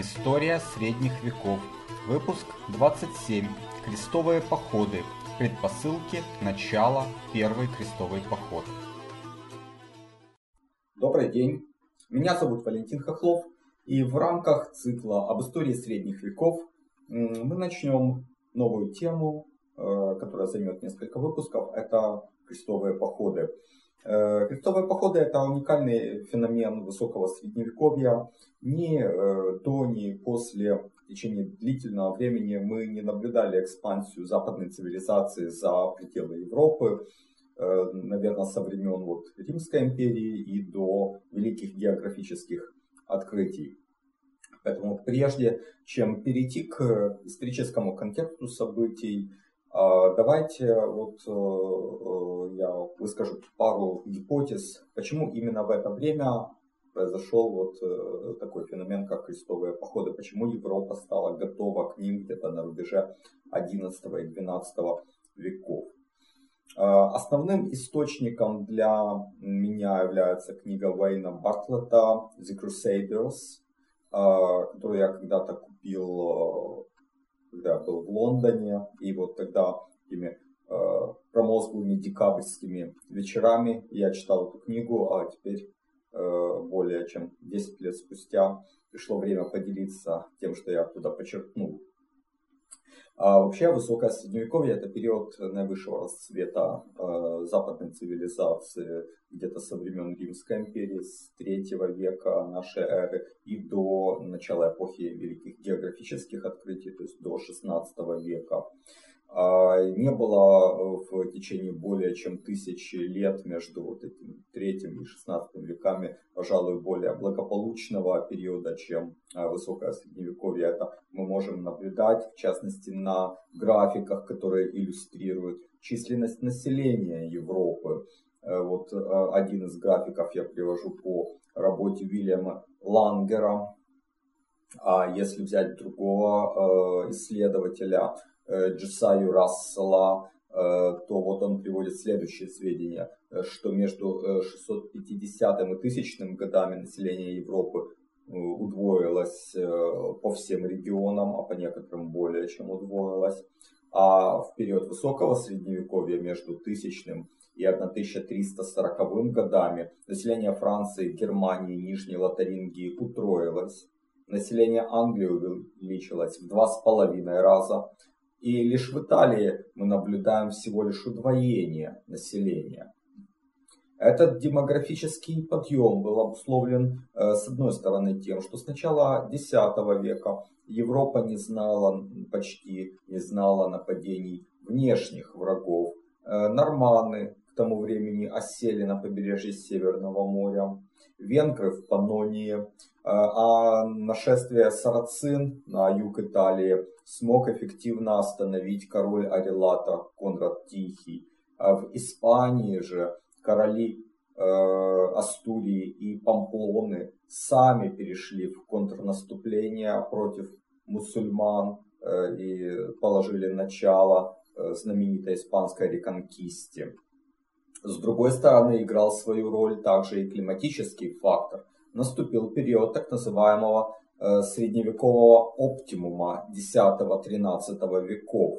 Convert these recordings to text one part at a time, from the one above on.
История средних веков. Выпуск 27. Крестовые походы. Предпосылки начала Первый крестовый поход. Добрый день. Меня зовут Валентин Хохлов. И в рамках цикла об истории средних веков мы начнем новую тему, э, которая займет несколько выпусков. Это крестовые походы. Э, крестовые походы это уникальный феномен высокого средневековья. Ни э, до, ни после в течение длительного времени мы не наблюдали экспансию западной цивилизации за пределы Европы, э, наверное, со времен вот Римской империи и до великих географических открытий. Поэтому прежде чем перейти к историческому контексту событий, давайте вот э, э, я выскажу пару гипотез, почему именно в это время произошел вот э, такой феномен, как крестовые походы, почему Европа стала готова к ним где-то на рубеже 11 и 12 веков. А, основным источником для меня является книга Уэйна Бартлета «The Crusaders», а, которую я когда-то купил когда был в Лондоне, и вот тогда такими э, промозглыми декабрьскими вечерами я читал эту книгу, а теперь э, более чем 10 лет спустя пришло время поделиться тем, что я оттуда подчеркнул. А вообще высокое средневековье это период наивысшего расцвета э, западной цивилизации, где-то со времен Римской империи, с третьего века нашей эры и до начала эпохи великих географических открытий, то есть до 16 века. А, не было э, в течение более чем тысячи лет между вот этим третьим и шестнадцатым веками, пожалуй, более благополучного периода, чем э, высокое средневековье. Это мы можем наблюдать, в частности, на графиках, которые иллюстрируют численность населения Европы. Э, вот один из графиков я привожу по работе Вильяма Лангера. А если взять другого исследователя, Э, Джесаю Рассела, э, то вот он приводит следующие сведения, э, что между 650 и 1000 годами население Европы удвоилось по всем регионам, а по некоторым более чем удвоилось. А в период высокого средневековья между 1000 и 1340 годами население Франции, Германии, Нижней Лотарингии утроилось. Население Англии увеличилось в два с половиной раза, и лишь в Италии мы наблюдаем всего лишь удвоение населения. Этот демографический подъем был обусловлен, э, с одной стороны, тем, что с начала X века Европа не знала, почти не знала нападений внешних врагов. Э, норманы к тому времени осели на побережье Северного моря, венгры в Панонии, э, а нашествие сарацин на юг Италии смог эффективно остановить король Арелата Конрад Тихий. А в Испании же короли э, Астурии и Памплоны сами перешли в контрнаступление против мусульман э, и положили начало э, знаменитой испанской реконкисте. С другой стороны, играл свою роль также и климатический фактор. Наступил период так называемого Э, средневекового оптимума X-XIII веков.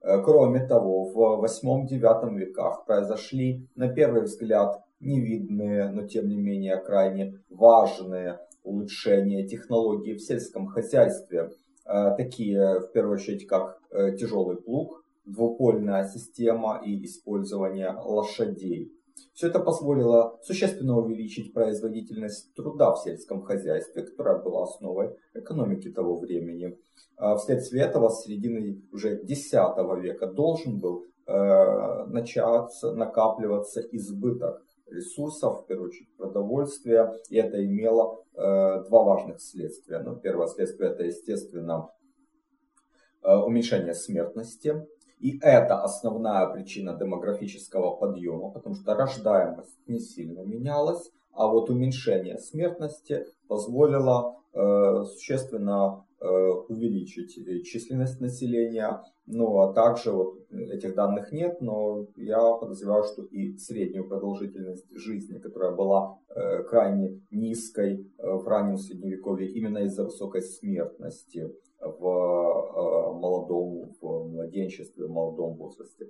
Э, кроме того, в VIII-IX веках произошли, на первый взгляд, невидные, но тем не менее крайне важные улучшения технологий в сельском хозяйстве, э, такие в первую очередь как тяжелый плуг, двупольная система и использование лошадей. Все это позволило существенно увеличить производительность труда в сельском хозяйстве, которая была основой экономики того времени. А вследствие этого с середины уже X века должен был э, начаться накапливаться избыток ресурсов, в первую очередь продовольствия, и это имело э, два важных следствия. Ну, первое следствие это, естественно, э, уменьшение смертности, и это основная причина демографического подъема, потому что рождаемость не сильно менялась, а вот уменьшение смертности позволило э, существенно увеличить численность населения, ну а также вот этих данных нет, но я подозреваю, что и среднюю продолжительность жизни, которая была крайне низкой в раннем средневековье именно из-за высокой смертности в молодом, в младенчестве, в молодом возрасте.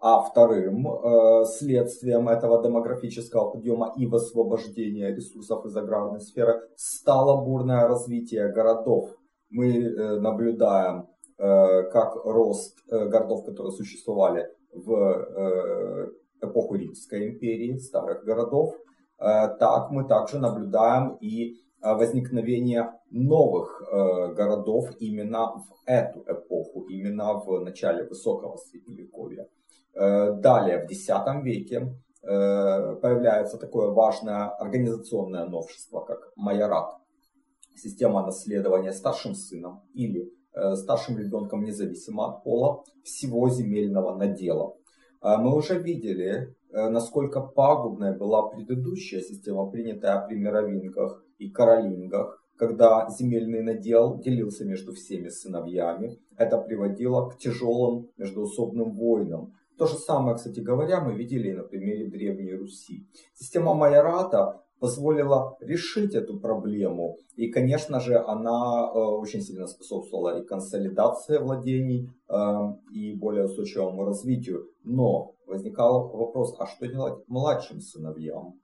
А вторым э, следствием этого демографического подъема и высвобождения ресурсов из аграрной сферы стало бурное развитие городов. Мы э, наблюдаем, э, как рост э, городов, которые существовали в эпоху Римской империи, старых городов, так мы также наблюдаем и возникновение новых городов именно в эту эпоху, именно в начале высокого средневековья. Далее, в X веке появляется такое важное организационное новшество, как майорат. Система наследования старшим сыном или э, старшим ребенком, независимо от пола, всего земельного надела. Мы уже видели, насколько пагубной была предыдущая система, принятая при мировингах и каролингах, когда земельный надел делился между всеми сыновьями. Это приводило к тяжелым междуусобным войнам, то же самое, кстати говоря, мы видели на примере Древней Руси. Система майората позволила решить эту проблему. И, конечно же, она э, очень сильно способствовала и консолидации владений, э, и более устойчивому развитию. Но возникал вопрос, а что делать младшим сыновьям?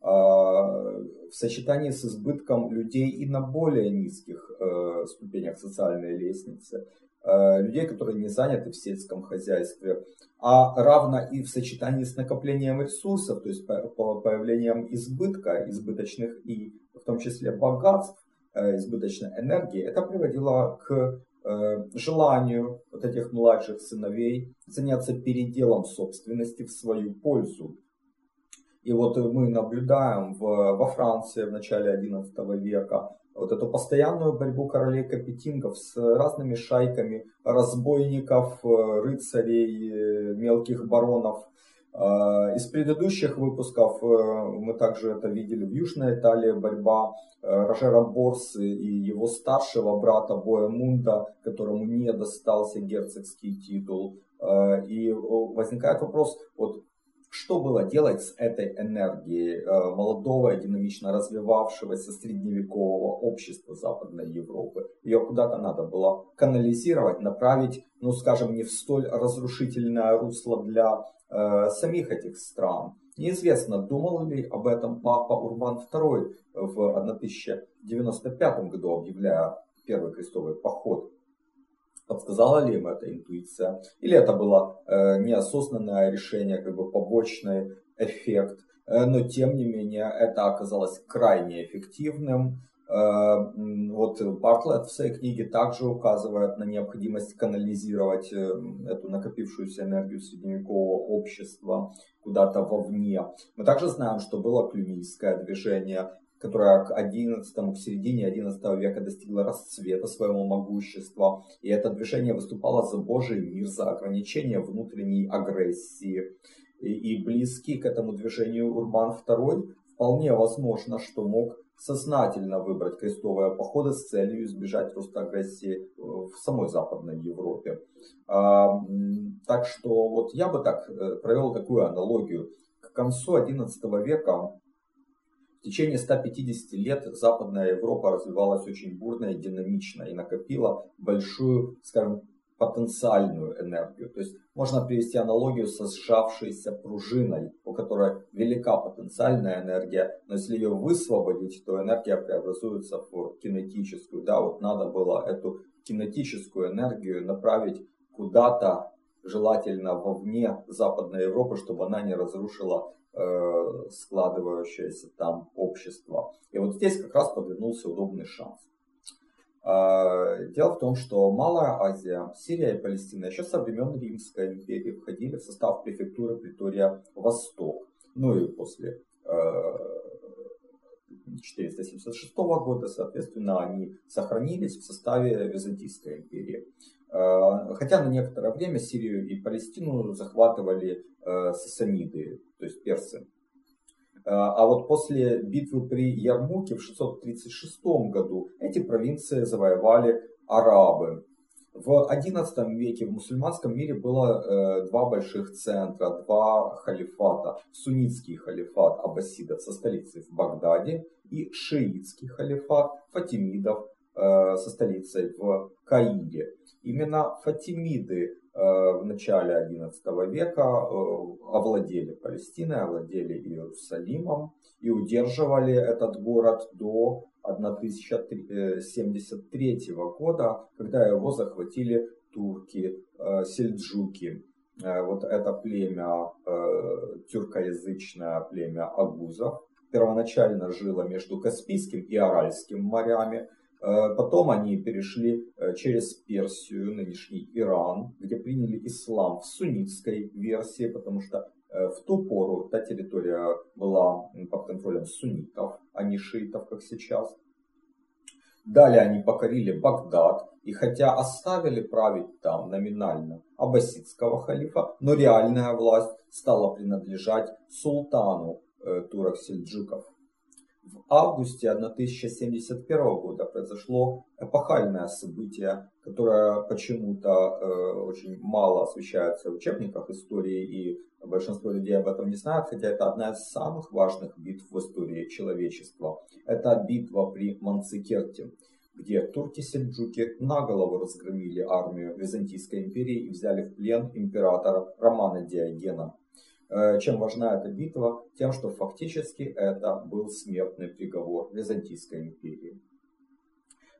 Э, в сочетании с избытком людей и на более низких э, ступенях социальной лестницы, э, людей, которые не заняты в сельском хозяйстве, а равно и в сочетании с накоплением ресурсов, то есть появлением избытка, избыточных и в том числе богатств, избыточной энергии, это приводило к желанию вот этих младших сыновей заняться переделом собственности в свою пользу. И вот мы наблюдаем в, во Франции в начале XI века вот эту постоянную борьбу королей капетингов с разными шайками разбойников, э, рыцарей, э, мелких баронов. Э, из предыдущих выпусков мы также это видели в Южной Италии борьба Рожера Борсы и его старшего брата Боемунда, которому не достался герцогский титул. И возникает вопрос, вот что было делать с этой энергией э, молодого, динамично развивавшегося средневекового общества Западной Европы? Ее куда-то надо было канализировать, направить, ну скажем, не в столь разрушительное русло для э, самих этих стран. Неизвестно, думал ли об этом папа Урбан II в 1095 году, объявляя первый крестовый поход Подсказала ли им эта интуиция? Или это было э, неосознанное решение, как бы побочный эффект? Э, но тем не менее это оказалось крайне эффективным. Э, вот Бартлетт в своей книге также указывает на необходимость канализировать э, эту накопившуюся энергию средневекового общества куда-то вовне. Мы также знаем, что было клюнийское движение, которая к 11 к середине 11 века достигла расцвета своего могущества. И это движение выступало за Божий мир, за ограничение внутренней агрессии. И, и близкий к этому движению Урбан II вполне возможно, что мог сознательно выбрать крестовые походы с целью избежать роста агрессии в самой Западной Европе. А, так что вот я бы так э, провел такую аналогию. К концу XI века в течение 150 лет Западная Европа развивалась очень бурно и динамично и накопила большую, скажем, потенциальную энергию. То есть можно привести аналогию со сжавшейся пружиной, у которой велика потенциальная энергия, но если ее высвободить, то энергия преобразуется в кинетическую. Да, вот надо было эту кинетическую энергию направить куда-то, желательно вовне Западной Европы, чтобы она не разрушила Э, складывающееся там общество. И вот здесь как раз подвернулся удобный шанс. А, дело в том, что Малая Азия, Сирия и Палестина еще со времен Римской империи входили в состав префектуры Притория Восток. Ну и после 476 э, года, соответственно, они сохранились в составе Византийской империи. Э, хотя на некоторое время Сирию и Палестину захватывали сасаниды, то есть персы. А вот после битвы при Ярмуке в 636 году эти провинции завоевали арабы. В XI веке в мусульманском мире было э, два больших центра, два халифата. Суннитский халифат аббасидов со столицей в Багдаде и шиитский халифат фатимидов э, со столицей в Каире. Именно фатимиды э, в начале XI века э, овладели Палестиной, овладели Иерусалимом и удерживали этот город до 1073 года, когда его захватили турки, э, сельджуки. Вот это племя, тюркоязычное племя агузов, первоначально жило между Каспийским и Аральским морями, Потом они перешли через Персию, нынешний Иран, где приняли ислам в суннитской версии, потому что в ту пору та территория была под контролем суннитов, а не шиитов, как сейчас. Далее они покорили Багдад, и хотя оставили править там номинально аббасидского халифа, но реальная власть стала принадлежать султану э, турок-сельджуков. В августе 1071 года произошло эпохальное событие, которое почему-то э, очень мало освещается в учебниках истории, и большинство людей об этом не знают, хотя это одна из самых важных битв в истории человечества. Это битва при Манцикерте, где турки-сельджуки на голову разгромили армию Византийской империи и взяли в плен императора Романа Диогена. Э, чем важна эта битва? Тем, что фактически это был смертный приговор Византийской империи.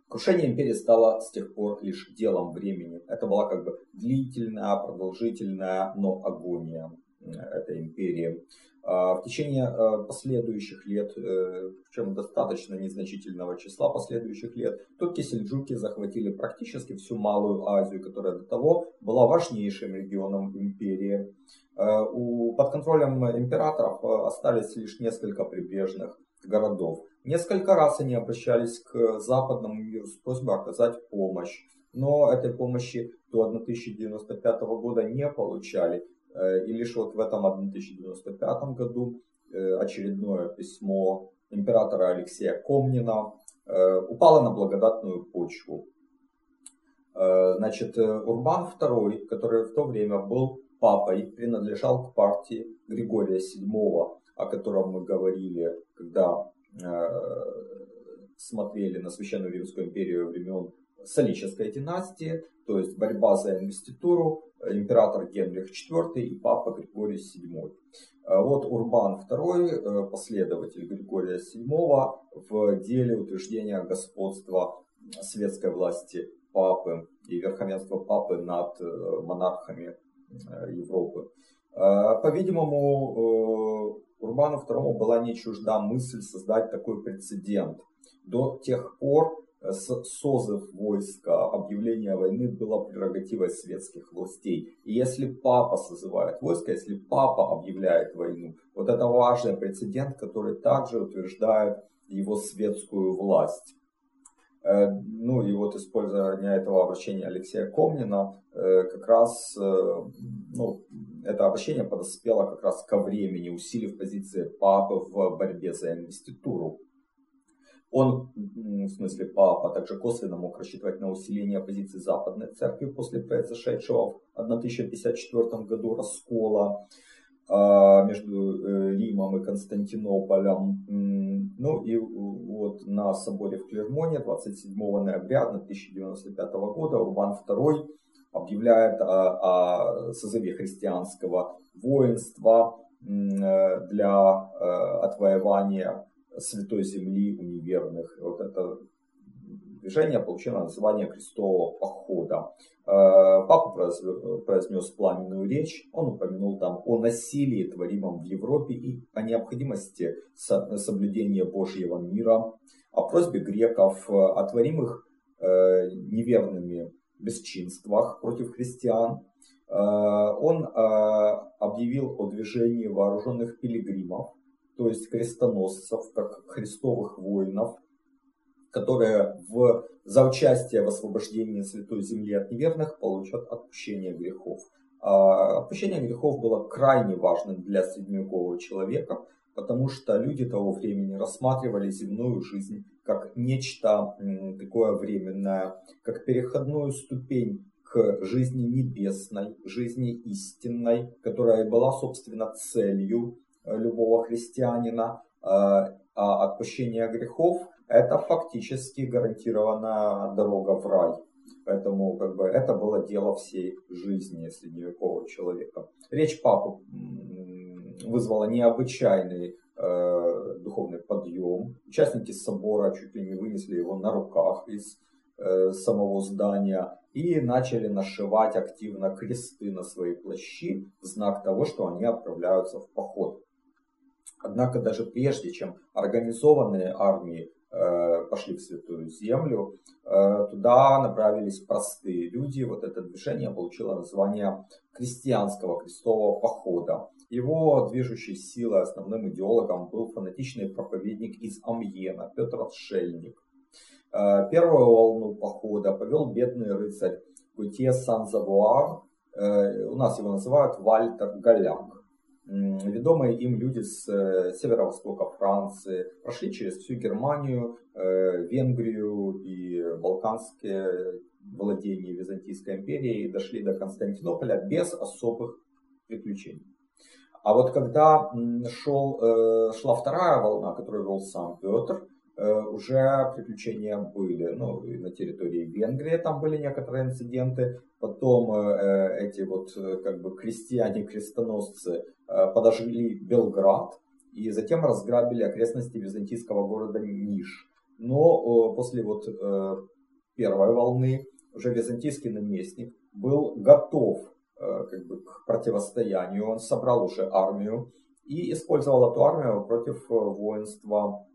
Крушение империи стало с тех пор лишь делом времени. Это была как бы длительная, продолжительная, но агония э, этой империи. А, в течение э, последующих лет, причем достаточно незначительного числа последующих лет, турки-сельджуки захватили практически всю Малую Азию, которая до того была важнейшим регионом империи. Э, у, под контролем императоров э, остались лишь несколько прибрежных городов. Несколько раз они обращались к западному миру с просьбой оказать помощь, но этой помощи до 1095 года не получали. Э, и лишь вот в этом 1095 году очередное письмо императора Алексея Комнина упало на благодатную почву. Значит, Урбан II, который в то время был папой принадлежал к партии Григория VII, о котором мы говорили, когда э, смотрели на Священную Римскую империю времен Солической династии, то есть борьба за инвеституру, император Генрих IV и папа Григорий VII. Э, вот Урбан II, э, последователь Григория VII, в деле утверждения господства светской власти папы и верховенства папы над э, монархами Э, Европы. Э, по-видимому, э, Урбану II была не чужда мысль создать такой прецедент. До тех пор созыв войска, объявление войны было прерогативой светских властей. И если папа созывает войско, если папа объявляет войну, вот это важный прецедент, который также утверждает его светскую власть. Э, ну и вот использование этого обращения Алексея Комнина, э, как раз э, ну, это обращение подоспело как раз ко времени, усилив позиции папы в борьбе за инвеституру. Он, в смысле папа, также косвенно мог рассчитывать на усиление позиции Западной Церкви после произошедшего в 1054 году раскола. А, между э, Римом и Константинополем. Ну и вот на соборе в Клермоне 27 ноября 1095 года Урбан II объявляет о, о созыве христианского воинства для э, отвоевания Святой Земли у неверных. Вот это движение получило название крестового похода. Э, папа произнес пламенную речь, он упомянул там о насилии, творимом в Европе и о необходимости соблюдения Божьего мира, о просьбе греков, о творимых э, неверными бесчинствах против христиан. Э, он объявил о движении вооруженных пилигримов, то есть крестоносцев, как христовых воинов – которые в, за участие в освобождении Святой Земли от неверных получат отпущение грехов. А отпущение грехов было крайне важным для средневекового человека, потому что люди того времени рассматривали земную жизнь как нечто такое временное, как переходную ступень к жизни небесной, жизни истинной, которая была, собственно, целью любого христианина, э, а отпущение грехов – это фактически гарантированная дорога в рай. Поэтому как бы, это было дело всей жизни средневекового человека. Речь папы вызвала необычайный э, духовный подъем. Участники собора чуть ли не вынесли его на руках из э, самого здания и начали нашивать активно кресты на свои плащи в знак того, что они отправляются в поход. Однако даже прежде, чем организованные армии э, пошли в Святую Землю, э, туда направились простые люди. Вот это движение получило название крестьянского крестового похода. Его движущей силой, основным идеологом был фанатичный проповедник из Амьена Петр Отшельник. Э, первую волну похода повел бедный рыцарь Гутье Сан-Завуар, у нас его называют Вальтер Галяк. Ведомые им люди с э, северо-востока Франции прошли через всю Германию, Венгрию и Балканские владения Византийской империи и дошли до Константинополя без особых приключений. А вот когда шел, шла вторая волна, которую вел сам Петр, Э, уже приключения были. Ну, на территории Венгрии там были некоторые инциденты. Потом э, эти вот э, как бы крестьяне-крестоносцы подожгли Белград и затем разграбили окрестности византийского города Ниш. Но после вот первой волны уже византийский наместник был готов как бы, к противостоянию. Он собрал уже армию и использовал эту армию против воинства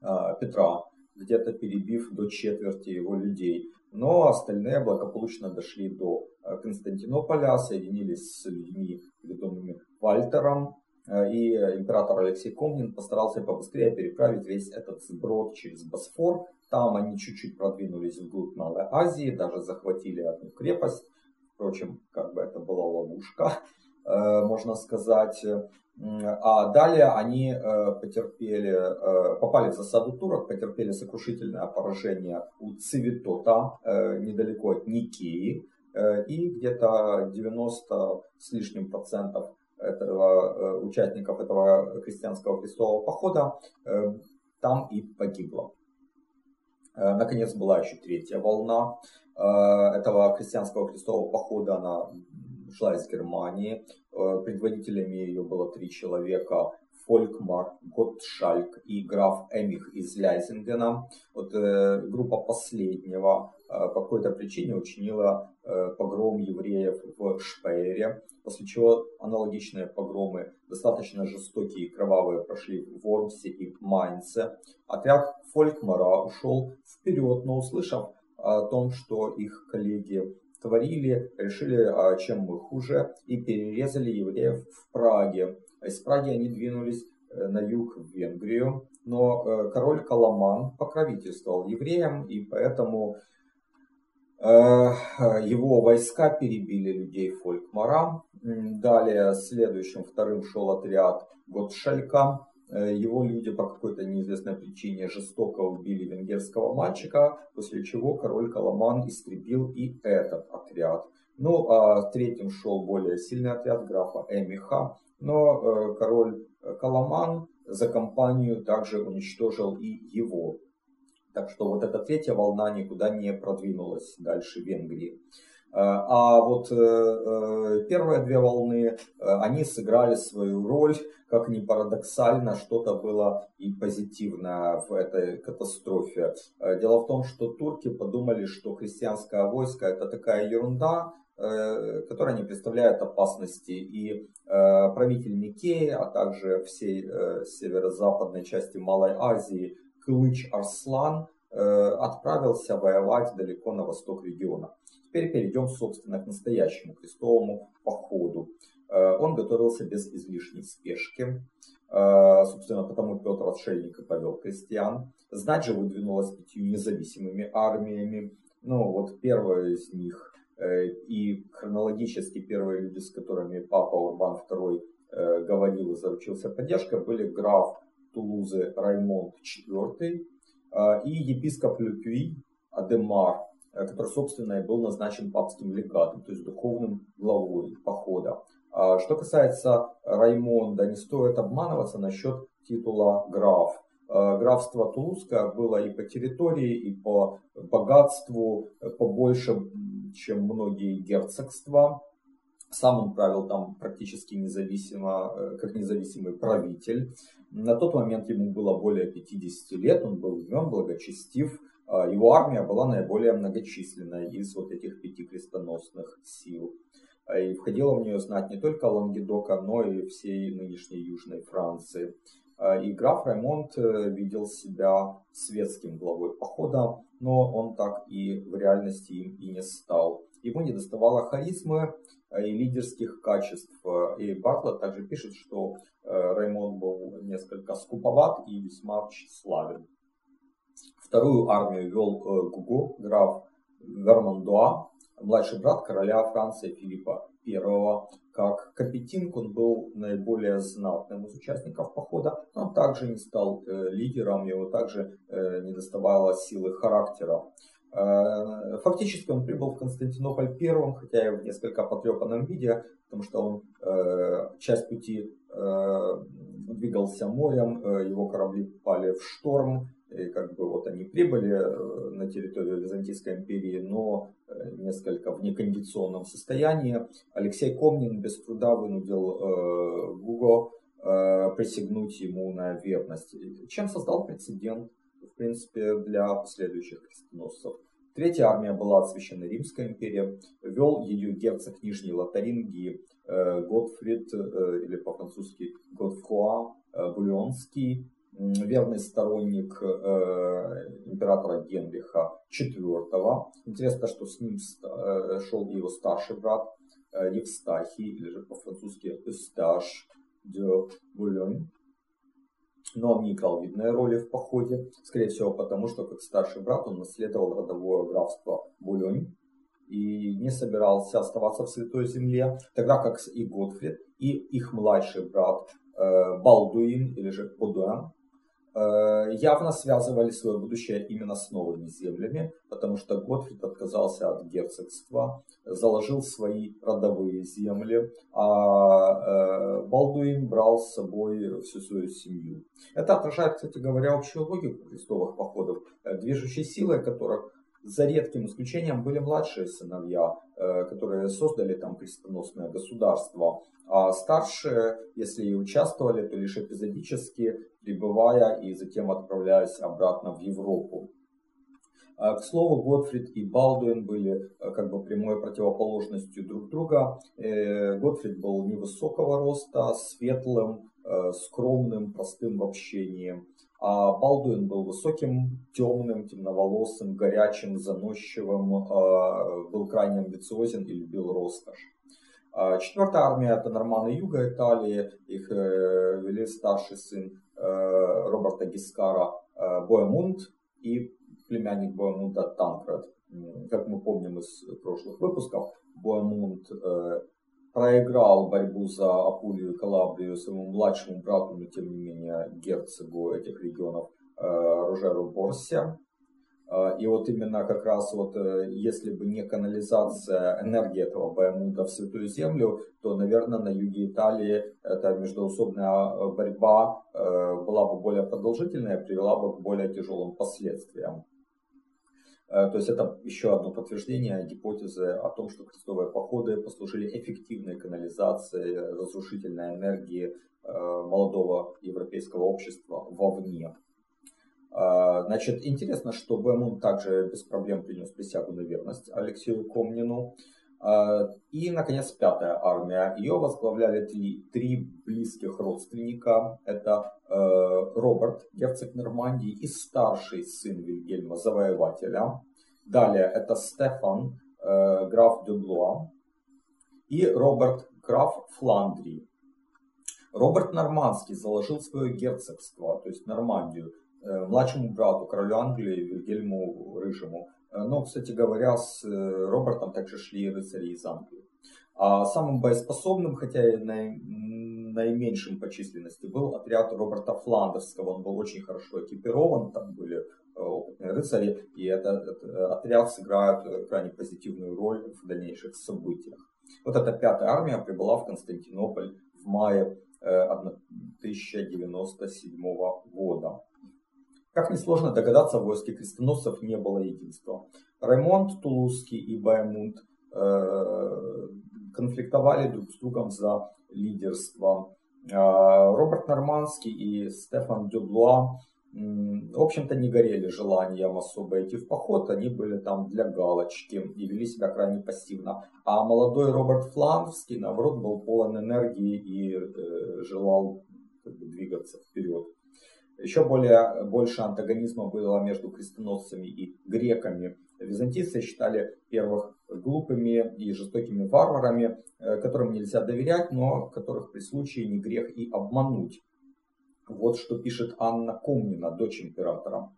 Петра, где-то перебив до четверти его людей. Но остальные благополучно дошли до а, Константинополя, соединились с людьми, ведомыми Вальтером, а, и император Алексей Комнин постарался побыстрее переправить весь этот сброд через Босфор. Там они чуть-чуть продвинулись вглубь Малой Азии, даже захватили одну крепость. Впрочем, как бы это была ловушка, можно сказать. А далее они э, потерпели, э, попали в засаду турок, потерпели сокрушительное поражение у Цивитота, э, недалеко от Никеи. И где-то 90 с лишним процентов этого, участников этого крестьянского крестового похода там и погибло. Наконец была еще третья волна этого крестьянского крестового похода. Она шла из Германии. Э, предводителями ее было три человека. Фолькмар, Готтшальк и граф Эмих из Ляйзингена. Вот э, группа последнего э, по какой-то причине учинила э, погром евреев в Шпейре, после чего аналогичные погромы, достаточно жестокие и кровавые, прошли в Вормсе и Майнце. Отряд Фолькмара ушел вперед, но услышав о том, что их коллеги творили, решили, а, чем мы хуже, и перерезали евреев в Праге. Из Праги они двинулись э, на юг в Венгрию, но э, король Каламан покровительствовал евреям, и поэтому э, его войска перебили людей Фолькмара. Далее следующим вторым шел отряд Готшелька, его люди по какой-то неизвестной причине жестоко убили венгерского мальчика, после чего король Каламан истребил и этот отряд. Ну, а третьим шел более сильный отряд графа Эмиха, но э, король Каламан за компанию также уничтожил и его. Так что вот эта третья волна никуда не продвинулась дальше Венгрии. Э, а вот первые две волны, они сыграли свою роль как ни парадоксально, что-то было и позитивное в этой катастрофе. Э, дело в том, что турки подумали, что христианское войско это такая ерунда, э, которая не представляет опасности. И э, правитель Никеи, а также всей северо-западной части Малой Азии Кылыч Арслан отправился воевать далеко на восток региона. Теперь перейдем, собственно, к настоящему крестовому походу. Э, он готовился без излишней спешки. Э, собственно, потому Петр Отшельник и повел крестьян. Знать же выдвинулась пятью независимыми армиями. Ну, вот первая из них э, и хронологически первые люди, с которыми папа Урбан II говорил и заручился поддержкой, были граф Тулузы Раймонд IV и епископ Люпюи Адемар, который, собственно, и был назначен папским легатом, то есть духовным главой похода. Что касается Раймонда, не стоит обманываться насчет титула граф. Графство Тулузское было и по территории, и по богатству побольше, чем многие герцогства. Сам он правил там практически независимо, э, как независимый правитель. На тот момент ему было более 50 лет, он был умен, благочестив. Его армия была наиболее многочисленная из вот этих пяти крестоносных сил. И входило в нее знать не только Лангедока, но и всей нынешней Южной Франции. И граф Раймонд э, видел себя светским главой похода, но он так и в реальности им и не стал. Ему не доставало харизмы и лидерских качеств. И Бартлett также пишет, что э, Раймонд был несколько скуповат и весьма тщеславен. Вторую армию вел э, Гуго, граф Вермандуа, младший брат короля Франции Филиппа I. Как Капетинг он был наиболее знатным из участников похода, но также не стал э, лидером, его также э, не доставало силы характера. Фактически он прибыл в Константинополь первым, хотя и в несколько потрепанном виде, потому что он часть пути двигался морем, его корабли попали в шторм, и как бы вот они прибыли э, на территорию Византийской империи, но э, несколько в некондиционном состоянии. Алексей Комнин без труда вынудил э, Гуго присягнуть ему на верность, чем создал прецедент, в принципе, для последующих крестоносцев. Третья армия была от Священной Римской империи, вел ее герцог Нижней Лотарингии э, Готфрид, или по-французски Готфруа э, верный сторонник э, императора Генриха IV. Интересно, что с ним э, шел его старший брат э, Евстахий, или же по-французски Эсташ де Бульон. Но он не играл видной роли в походе, скорее всего потому, что как старший брат он наследовал родовое графство Булонь и не собирался оставаться в Святой Земле, тогда как и Готфрид, и их младший брат Балдуин, или же Бодуэн, явно связывали свое будущее именно с новыми землями, потому что Готфрид отказался от герцогства, заложил свои родовые земли, а э, Балдуин брал с собой всю свою семью. Это отражает, кстати говоря, общую логику крестовых походов, э, движущей силой которых за редким исключением были младшие сыновья, которые создали там крестоносное государство. А старшие, если и участвовали, то лишь эпизодически, прибывая и затем отправляясь обратно в Европу. А, к слову, Готфрид и Балдуин были а, как бы прямой противоположностью друг друга. Э, Готфрид был невысокого роста, светлым, э, скромным, простым в общении. А Балдуин был высоким, темным, темноволосым, горячим, заносчивым, а, был крайне амбициозен и любил роскошь. Четвертая армия это норманы юга Италии, их э, вели старший сын Э, Роберта Гискара э, Боемунд и племянник Боемунда Танкред. Как мы помним из прошлых выпусков, Боемунд проиграл борьбу за Апулию и Калабрию своему младшему брату, но тем не менее герцогу этих регионов Рожеру Борсе. А, и вот именно как раз вот э, если бы не канализация энергии этого Баймунда в Святую Землю, то, наверное, на юге Италии эта междоусобная борьба э, была бы более продолжительная, привела бы к более тяжелым последствиям. Э, то есть это еще одно подтверждение гипотезы о том, что крестовые походы послужили эффективной канализацией разрушительной энергии молодого европейского общества вовне. А, значит, интересно, что Бэмун также без проблем принес присягу на верность Алексею Комнину. И, наконец, пятая армия. Ее возглавляли три, три близких родственника. Это э, Роберт, герцог Нормандии, и старший сын Вильгельма, завоевателя. Далее это Стефан, э, граф Дюблуа, и Роберт, граф Фландрии. Роберт Нормандский заложил свое герцогство, то есть Нормандию, Э, младшему брату, королю Англии Вильгельму Рыжему. Э, но, кстати говоря, с э, Робертом также шли рыцари из Англии. А самым боеспособным, хотя и наименьшим по численности был отряд Роберта Фландерского. Он был очень хорошо экипирован, там были э, опытные рыцари, и этот, этот отряд сыграет крайне позитивную роль в дальнейших событиях. Вот эта пятая армия прибыла в Константинополь в мае 1097 года. Как несложно догадаться, в войске крестоносцев не было единства. Раймонд Тулузский и Баймунд э, конфликтовали друг с другом за лидерство. Э, Роберт Нормандский и Стефан Дюблуа в общем-то, не горели желанием особо идти в поход, они были там для галочки и вели себя крайне пассивно. А молодой Роберт Фландерский, наоборот, был полон энергии и э, желал как бы, двигаться вперед. Еще более, больше антагонизма было между крестоносцами и греками. Византийцы считали первых глупыми и жестокими варварами, э, которым нельзя доверять, но которых при случае не грех и обмануть. Вот что пишет Анна Комнина, дочь императора.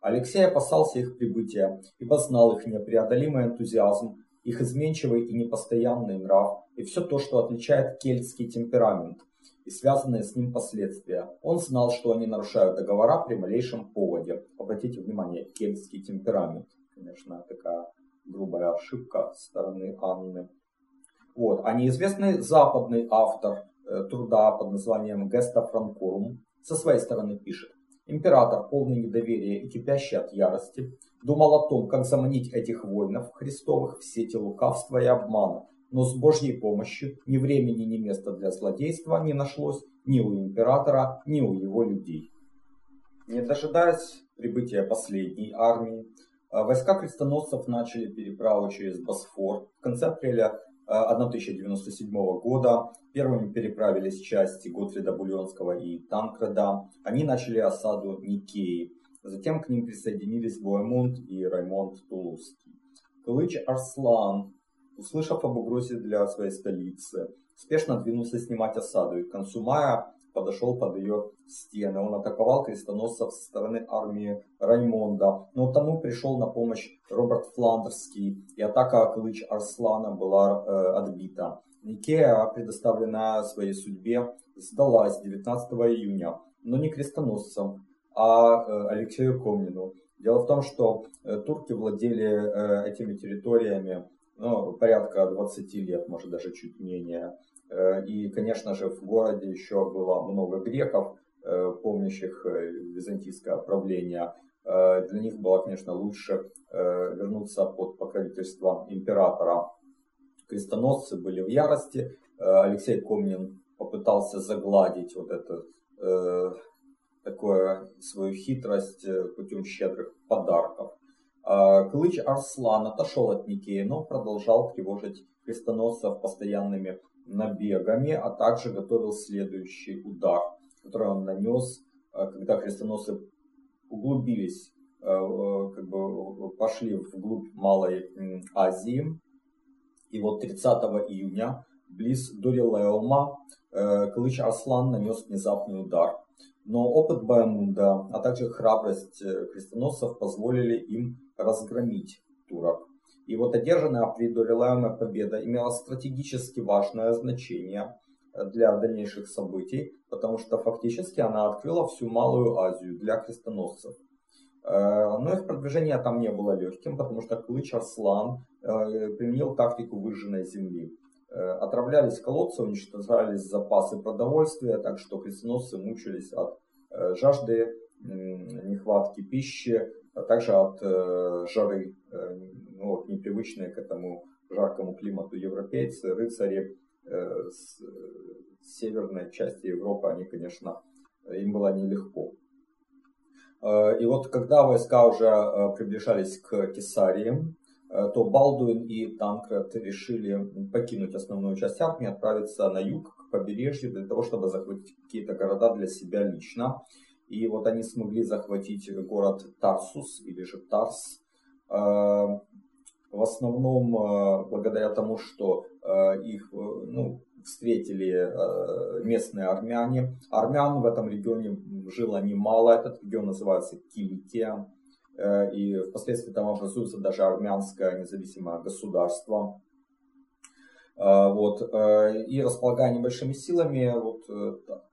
Алексей опасался их прибытия, ибо знал их непреодолимый энтузиазм, их изменчивый и непостоянный нрав, и все то, что отличает кельтский темперамент – и связанные с ним последствия. Он знал, что они нарушают договора при малейшем поводе. Обратите внимание, кельтский темперамент. Конечно, такая грубая ошибка со стороны Анны. Вот. А неизвестный западный автор э, труда под названием Геста Франкорум со своей стороны пишет. Император, полный недоверия и кипящий от ярости, думал о том, как заманить этих воинов христовых в сети лукавства и обмана, но с Божьей помощью ни времени, ни места для злодейства не нашлось ни у императора, ни у его людей. Не дожидаясь прибытия последней армии, войска крестоносцев начали переправу через Босфор. В конце апреля 1097 э, года первыми переправились части Готфрида Бульонского и Танкреда. Они начали осаду Никеи. Затем к ним присоединились Боемунд и Раймонд Тулузский. Кылыч Арслан услышав об угрозе для своей столицы, спешно двинулся снимать осаду и к концу мая подошел под ее стены. Он атаковал крестоносцев со стороны армии Раймонда, но тому пришел на помощь Роберт Фландерский, и атака Клыч Арслана была э, отбита. Никея, предоставленная своей судьбе, сдалась 19 июня, но не крестоносцам, а э, Алексею Комнину. Дело в том, что э, турки владели э, этими территориями ну, порядка 20 лет, может даже чуть менее. Э, и, конечно же, в городе еще было много греков, э, помнящих э, византийское правление. Для них было, конечно, лучше вернуться под покровительство императора. Крестоносцы были в ярости. Алексей Комнин попытался загладить вот это такое свою хитрость путем щедрых подарков. Клыч Арслан отошел от Никеи, но продолжал тревожить крестоносцев постоянными набегами, а также готовил следующий удар, который он нанес, а, когда крестоносцы углубились, а, как бы пошли вглубь Малой Азии. И вот 30 июня близ Дорилеума Клыч Арслан нанес внезапный удар. Но опыт Баймунда, а также храбрость э, крестоносцев позволили им разгромить турок. И вот одержанная Дорилайме победа имела стратегически важное значение для дальнейших событий, потому что фактически она открыла всю Малую Азию для крестоносцев. Э, но их продвижение там не было легким, потому что Клыч Арслан э, применил тактику выжженной земли. Э, отравлялись колодцы, уничтожались запасы продовольствия, так что крестоносцы мучились от жажды, нехватки пищи, а также от э, жары, э, ну, вот, непривычные к этому жаркому климату европейцы, рыцари э, с, северной части Европы, они, конечно, им было нелегко. И вот когда войска уже приближались к Кесарии, то Балдуин и Танкред решили покинуть основную часть армии, отправиться на юг, к побережью, для того, чтобы захватить какие-то города для себя лично. И вот они смогли захватить город Тарсус или же Тарс. Э, в основном э, благодаря тому, что э, их ну, встретили местные армяне. Армян в этом регионе жило немало. Этот регион называется Киликия. И впоследствии там образуется даже армянское независимое государство. Вот, и располагая небольшими силами, вот,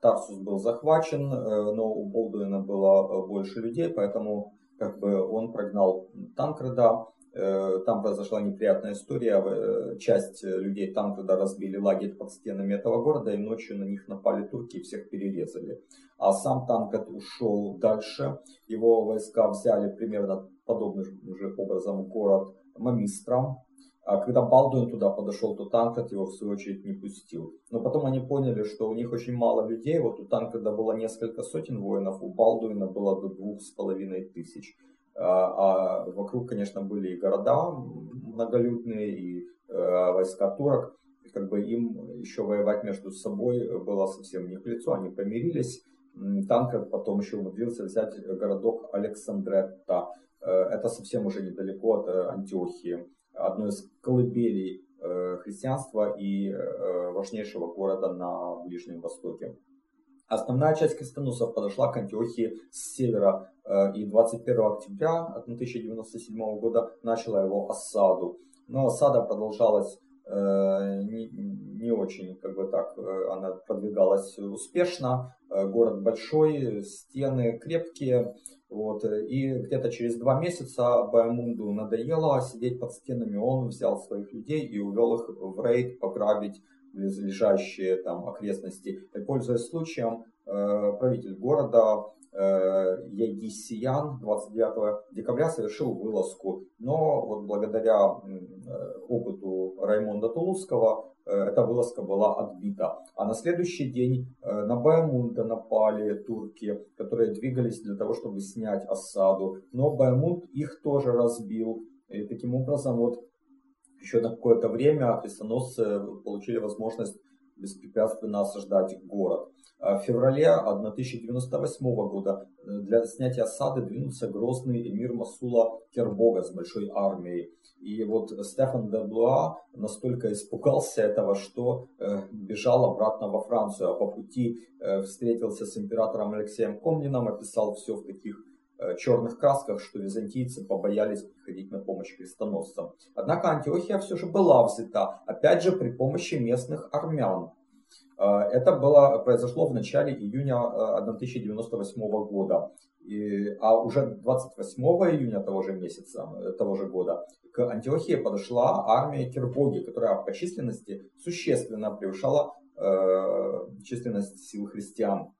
Тарсус был захвачен, но у Болдуина было больше людей, поэтому как бы он прогнал Танкреда, Э, там произошла неприятная история. Э, часть людей там тогда разбили лагерь под стенами этого города, и ночью на них напали турки и всех перерезали. А сам Танкет ушел дальше. Его войска взяли примерно подобным же образом город Мамистра. А когда Балдуин туда подошел, то Танкет его в свою очередь не пустил. Но потом они поняли, что у них очень мало людей. Вот у Танкета было несколько сотен воинов, у Балдуина было до двух с половиной тысяч. А, а вокруг, конечно, были и города многолюдные, и э, войска турок. Как бы им еще воевать между собой было совсем не к лицу, они помирились. Танк потом еще умудрился взять городок Александретта. Э, это совсем уже недалеко от э, Антиохии, одной из колыбелей христианства и важнейшего города на Ближнем Востоке. Основная часть крестоносцев подошла к Антиохии с севера э, и 21 октября 1097 года начала его осаду. Но осада продолжалась э, не, не очень, как бы так, э, она продвигалась успешно. Город большой, стены крепкие. Вот, и где-то через два месяца Баймунду надоело сидеть под стенами. Он взял своих людей и увел их в рейд пограбить близлежащие там окрестности. И, пользуясь случаем, э, правитель города э, Ягисиян 29 декабря совершил вылазку. Но вот благодаря э, опыту Раймонда Тулузского эта вылазка была отбита. А на следующий день на Баймунда напали турки, которые двигались для того, чтобы снять осаду. Но Баймунд их тоже разбил. И таким образом вот еще на какое-то время крестоносцы получили возможность беспрепятственно осаждать город. А в феврале 1098 года э, для снятия осады двинулся грозный эмир Масула Кербога с большой армией. И вот Стефан де Блуа настолько испугался этого, что э, бежал обратно во Францию, а по пути э, встретился с императором Алексеем Комнином, описал все в таких черных красках, что византийцы побоялись приходить на помощь крестоносцам. Однако Антиохия все же была взята, опять же при помощи местных армян. Э, это было, произошло в начале июня 1098 э, года. И, а уже 28 июня того же месяца, того же года, к Антиохии подошла армия Кирбоги, которая по численности существенно превышала э, численность сил христиан.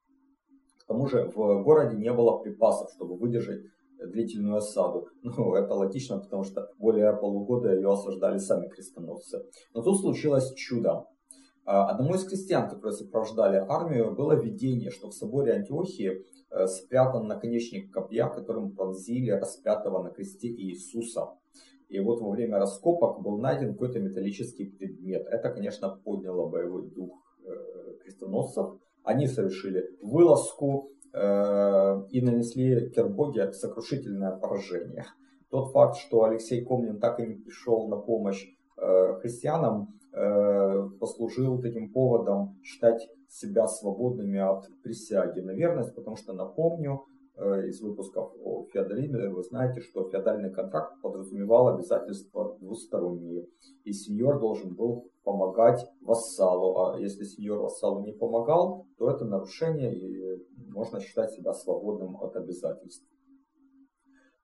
Тому же в городе не было припасов, чтобы выдержать длительную осаду. Ну, это логично, потому что более полугода ее осаждали сами крестоносцы. Но тут случилось чудо. А, одному из крестьян, которые сопровождали армию, было видение, что в соборе Антиохии э, спрятан наконечник копья, которым пронзили распятого на кресте Иисуса. И вот во время раскопок был найден какой-то металлический предмет. Это, конечно, подняло боевой дух э, крестоносцев. Они совершили вылазку э, и нанесли Кербоге сокрушительное поражение. Тот факт, что Алексей Комнин так и не пришел на помощь э, христианам, э, послужил таким поводом считать себя свободными от присяги на верность, потому что, напомню, из выпусков о феодализме, вы знаете, что феодальный контракт подразумевал обязательства двусторонние. И сеньор должен был помогать вассалу. А если сеньор вассалу не помогал, то это нарушение и можно считать себя свободным от обязательств.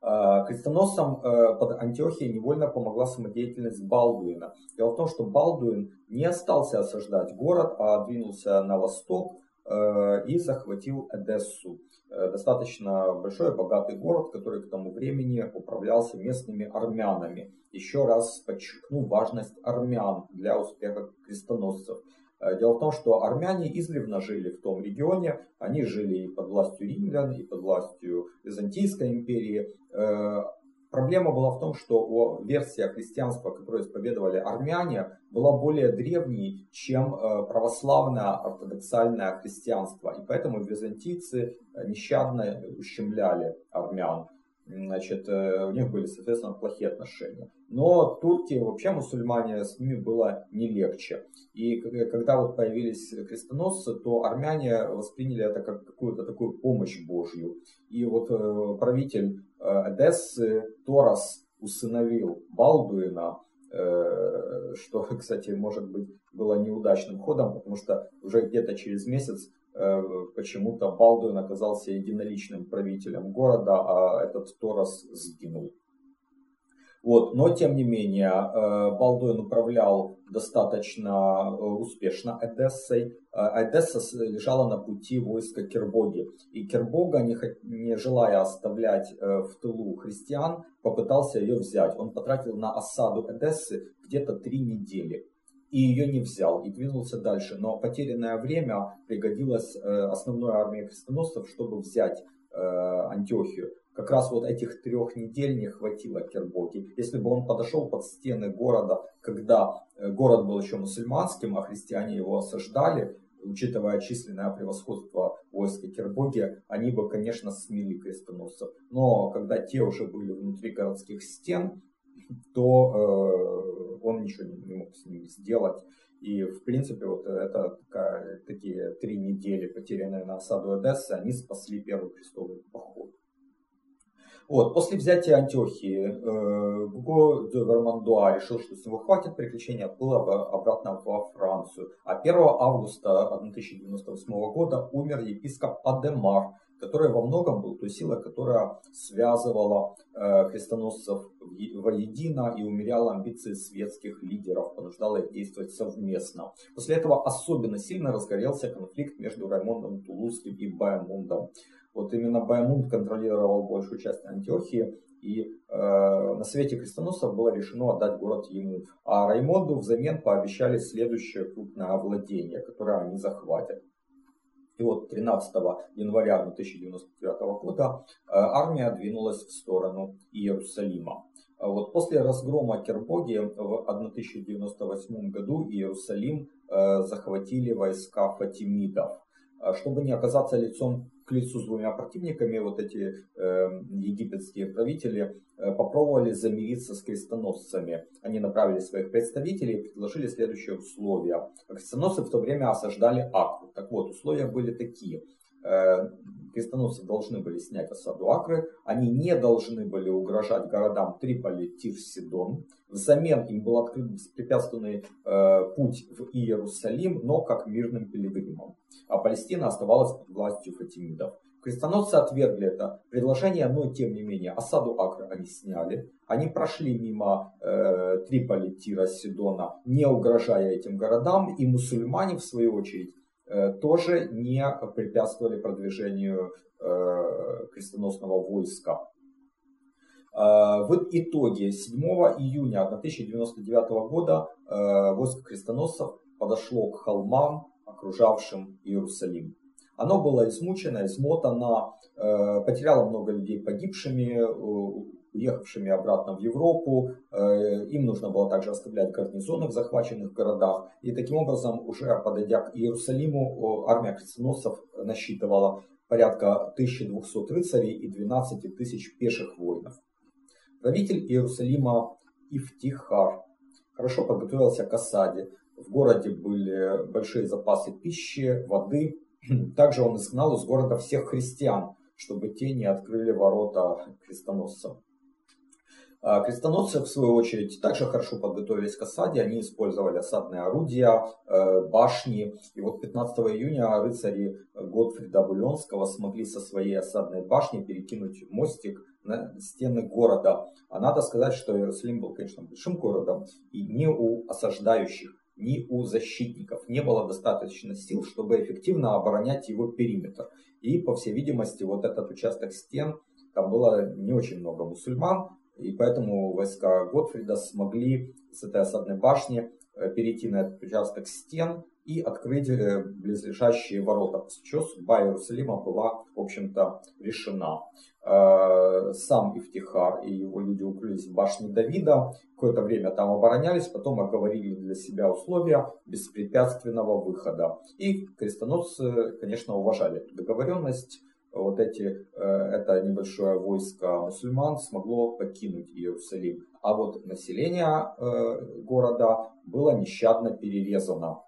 А, крестоносцам э, под Антиохией невольно помогла самодеятельность Балдуина. Дело в том, что Балдуин не остался осаждать город, а двинулся на восток э, и захватил Эдессу. Э, достаточно большой богатый город, который к тому времени управлялся местными армянами. Еще раз подчеркну важность армян для успеха крестоносцев. Э, дело в том, что армяне издревно жили в том регионе, они жили и под властью римлян, и под властью Византийской империи. Проблема была в том, что версия христианства, которую исповедовали армяне, была более древней, чем э, православное ортодоксальное христианство. И поэтому византийцы э, нещадно ущемляли армян. Значит, э, у них были, соответственно, плохие отношения. Но турки, вообще мусульмане, с ними было не легче. И когда вот появились крестоносцы, то армяне восприняли это как какую-то такую помощь Божью. И вот правитель Эдессы Торос усыновил Балдуина, что, кстати, может быть, было неудачным ходом, потому что уже где-то через месяц почему-то Балдуин оказался единоличным правителем города, а этот Торос сгинул. Вот. Но, тем не менее, э, Балдуин управлял достаточно э, успешно Эдессой. Э, Эдесса лежала на пути войска Кирбоги. И Кирбога, не, не желая оставлять в тылу христиан, попытался ее взять. Он потратил на осаду Эдессы где-то три недели. И ее не взял, и двинулся дальше. Но потерянное время пригодилось основной армии крестоносцев, чтобы взять Антиохию как раз вот этих трех недель не хватило Кербоги. Если бы он подошел под стены города, когда э, город был еще мусульманским, а христиане его осаждали, учитывая численное превосходство войска Кербоги, они бы, конечно, смели крестоносцев. Но когда те уже были внутри городских стен, то э, он ничего не, не мог с ними сделать. И, в принципе, вот это такая, такие три недели, потерянные на осаду Одессы, они спасли первый крестовый поход. Вот, после взятия Антиохии э, Гуго де Вермандуа решил, что с него хватит приключения, отплыл обратно во Францию. А 1 августа 1098 года умер епископ Адемар, который во многом был той силой, которая связывала э, крестоносцев воедино и умеряла амбиции светских лидеров, понуждала их действовать совместно. После этого особенно сильно разгорелся конфликт между Раймондом Тулузским и Баймундом. Вот именно Баймунд контролировал большую часть Антиохии, и э, на совете крестоносцев было решено отдать город ему. А Раймонду взамен пообещали следующее крупное владение, которое они захватят. И вот 13 января 1099 года э, армия двинулась в сторону Иерусалима. А вот после разгрома Кербоги в 1098 году Иерусалим э, захватили войска фатимидов. Чтобы не оказаться лицом к лицу с двумя противниками, вот эти э, египетские правители э, попробовали замириться с крестоносцами. Они направили своих представителей и предложили следующие условия. Крестоносцы в то время осаждали Акру. Так вот, условия были такие. Э, крестоносцы должны были снять осаду Акры, они не должны были угрожать городам Триполи, Тир, Сидон. Взамен им был открыт беспрепятственный э, путь в Иерусалим, но как мирным пилигримам. А Палестина оставалась под властью фатимидов. Крестоносцы отвергли это предложение, но тем не менее осаду Акры они сняли. Они прошли мимо э, Триполи, Тира, Сидона, не угрожая этим городам, и мусульмане, в свою очередь, тоже не препятствовали продвижению э, крестоносного войска. Э, в итоге 7 июня 1099 года войско крестоносцев подошло к холмам, окружавшим Иерусалим. Оно было измучено, измотано, потеряло много людей погибшими, уехавшими обратно в Европу. Э, им нужно было также оставлять гарнизоны в захваченных городах. И таким образом, уже подойдя к Иерусалиму, армия крестоносцев насчитывала порядка 1200 рыцарей и 12 тысяч пеших воинов. Правитель Иерусалима Ифтихар хорошо подготовился к осаде. В городе были большие запасы пищи, воды. Также он изгнал из города всех христиан, чтобы те не открыли ворота крестоносцам. А крестоносцы, в свою очередь, также хорошо подготовились к осаде. Они использовали осадные орудия, э, башни. И вот 15 июня рыцари Готфрида Буленского смогли со своей осадной башни перекинуть мостик на стены города. А надо сказать, что Иерусалим был, конечно, большим городом. И ни у осаждающих, ни у защитников не было достаточно сил, чтобы эффективно оборонять его периметр. И, по всей видимости, вот этот участок стен, там было не очень много мусульман, и поэтому войска Готфрида смогли с этой осадной башни э, перейти на этот участок стен и открыть э, близлежащие ворота. После чего судьба Иерусалима была, в общем-то, решена. Э, сам Ифтихар и его люди укрылись в башне Давида, какое-то время там оборонялись, потом оговорили для себя условия беспрепятственного выхода. И крестоносцы, конечно, уважали эту договоренность, вот эти, э, это небольшое войско мусульман смогло покинуть Иерусалим. А вот население э, города было нещадно перерезано.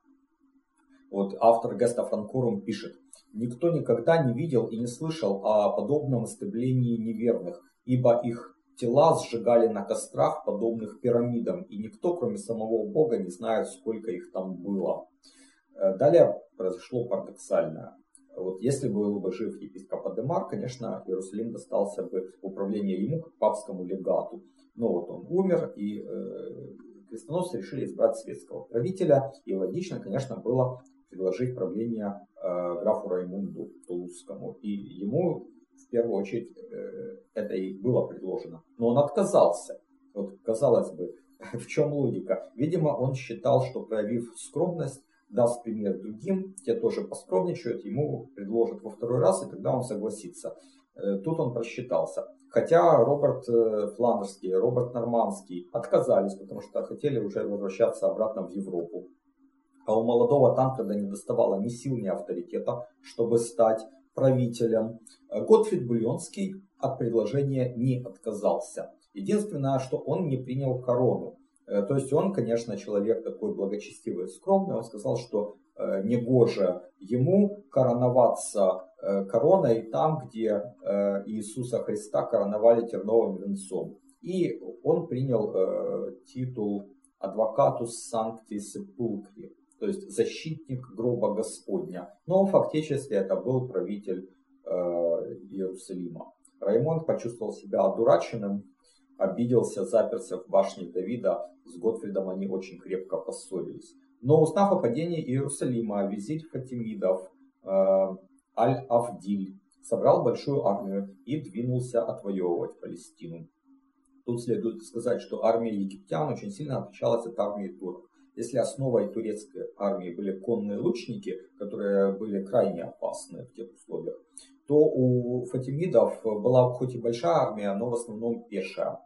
Вот автор Геста Франкурум пишет, «Никто никогда не видел и не слышал о подобном истреблении неверных, ибо их тела сжигали на кострах, подобных пирамидам, и никто, кроме самого Бога, не знает, сколько их там было. Э, далее произошло парадоксальное. Вот если был бы жив епископ Адемар, конечно, Иерусалим достался бы в управление ему как папскому легату. Но вот он умер, и э, крестоносцы решили избрать светского правителя. И логично, конечно, было предложить правление э, графу Раймунду Тулузскому. И ему в первую очередь э, это и было предложено. Но он отказался. Вот, казалось бы, в чем логика? Видимо, он считал, что проявив скромность, даст пример другим, те тоже поскромничают, ему предложат во второй раз, и тогда он согласится. Э, тут он просчитался. Хотя Роберт э, Фландерский, Роберт Нормандский отказались, потому что хотели уже возвращаться обратно в Европу. А у молодого Танкреда не доставало ни сил, ни авторитета, чтобы стать правителем. Э, Готфрид Бульонский от предложения не отказался. Единственное, что он не принял корону. Э, то есть он, конечно, человек такой благочестивый, скромный. Он сказал, что э, негоже ему короноваться э, короной там, где Иисуса Христа короновали терновым венцом. И он принял титул адвокатус санкти сепулкри, то есть защитник гроба Господня. Но фактически это был правитель Иерусалима. Раймонд почувствовал себя одураченным, обиделся, заперся в башне Давида. С Готфридом они очень крепко поссорились. Но узнав о падении Иерусалима, визирь Фатимидов э, Аль-Авдиль собрал большую армию и двинулся отвоевывать Палестину. Тут следует сказать, что армия египтян очень сильно отличалась от армии турок. Если основой турецкой армии были конные лучники, которые были крайне опасны в тех условиях, то у фатимидов была хоть и большая армия, но в основном пешая.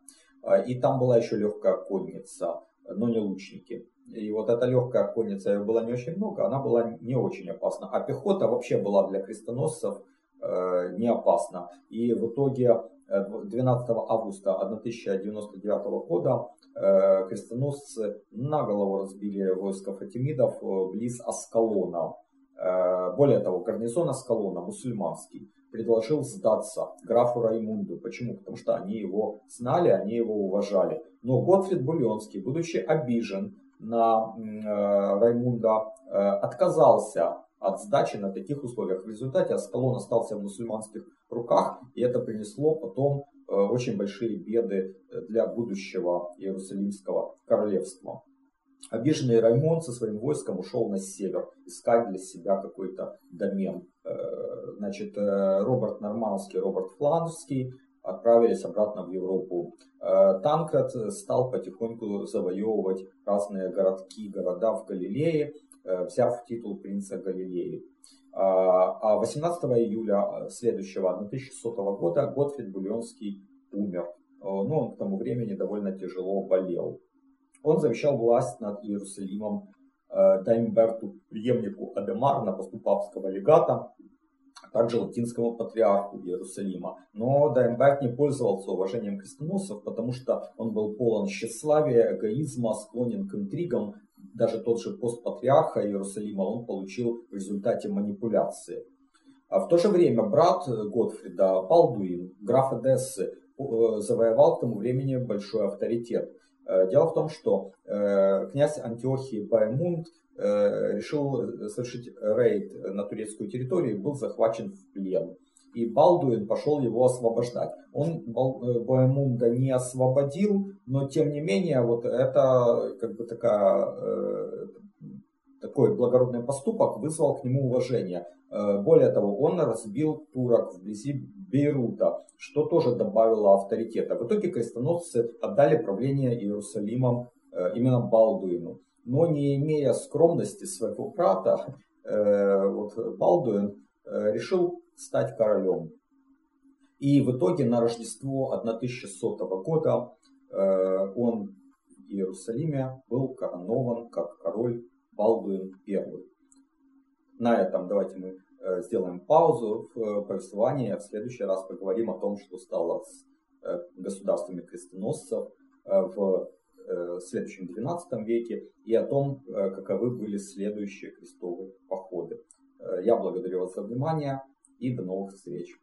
А, и там была еще легкая конница, но не лучники. И вот эта легкая конница, ее было не очень много, она была не очень опасна. А пехота вообще была для крестоносцев э, не опасна. И в итоге 12 э, августа 1099 года э, крестоносцы на голову разбили войско фатимидов близ Аскалона. Более того, гарнизон Аскалона, мусульманский, предложил сдаться графу Раймунду. Почему? Потому что они его знали, они его уважали. Но Готфрид Бульонский, будучи обижен на э, Раймунда, э, отказался от сдачи на таких условиях. В результате Аскалон остался в мусульманских руках, и это принесло потом э, очень большие беды для будущего Иерусалимского королевства. Обиженный Раймонд со своим войском ушел на север, искать для себя какой-то домен. Э, значит, э, Роберт Нормандский, Роберт Фландерский отправились обратно в Европу. Э, Танкред стал потихоньку завоевывать разные городки, города в Галилее, взяв титул принца Галилеи. А 18 июля следующего 1100 года Готфрид Бульонский умер. Ну, он к тому времени довольно тяжело болел. Он завещал власть над Иерусалимом э, Даймберту, преемнику посту папского легата, а также латинскому патриарху Иерусалима. Но Даймберт не пользовался уважением крестоносцев, потому что он был полон тщеславия, эгоизма, склонен к интригам. Даже тот же пост патриарха Иерусалима он получил в результате манипуляции. А в то же время брат Готфрида, Балдуин, граф Эдессы, э, завоевал к тому времени большой авторитет. Э, дело в том, что э, князь Антиохий Баймунд э, решил совершить рейд на турецкую территорию и был захвачен в плен. И Балдуин пошел его освобождать. Он Баймунда не освободил, но тем не менее вот это как бы такая, такой благородный поступок вызвал к нему уважение. Более того, он разбил турок вблизи Бейрута, что тоже добавило авторитета. В итоге крестоносцы отдали правление Иерусалимом э, именно Балдуину. Но не имея скромности своего брата, э, вот Балдуин э, решил стать королем. И в итоге на Рождество 1100 года он в Иерусалиме был коронован как король Балдуин I. На этом давайте мы Э, сделаем паузу в э, повествовании, а в следующий раз поговорим о том, что стало с э, государствами крестоносцев в следующем XII веке и о том, каковы были следующие крестовые походы. Я благодарю вас за внимание и до новых встреч.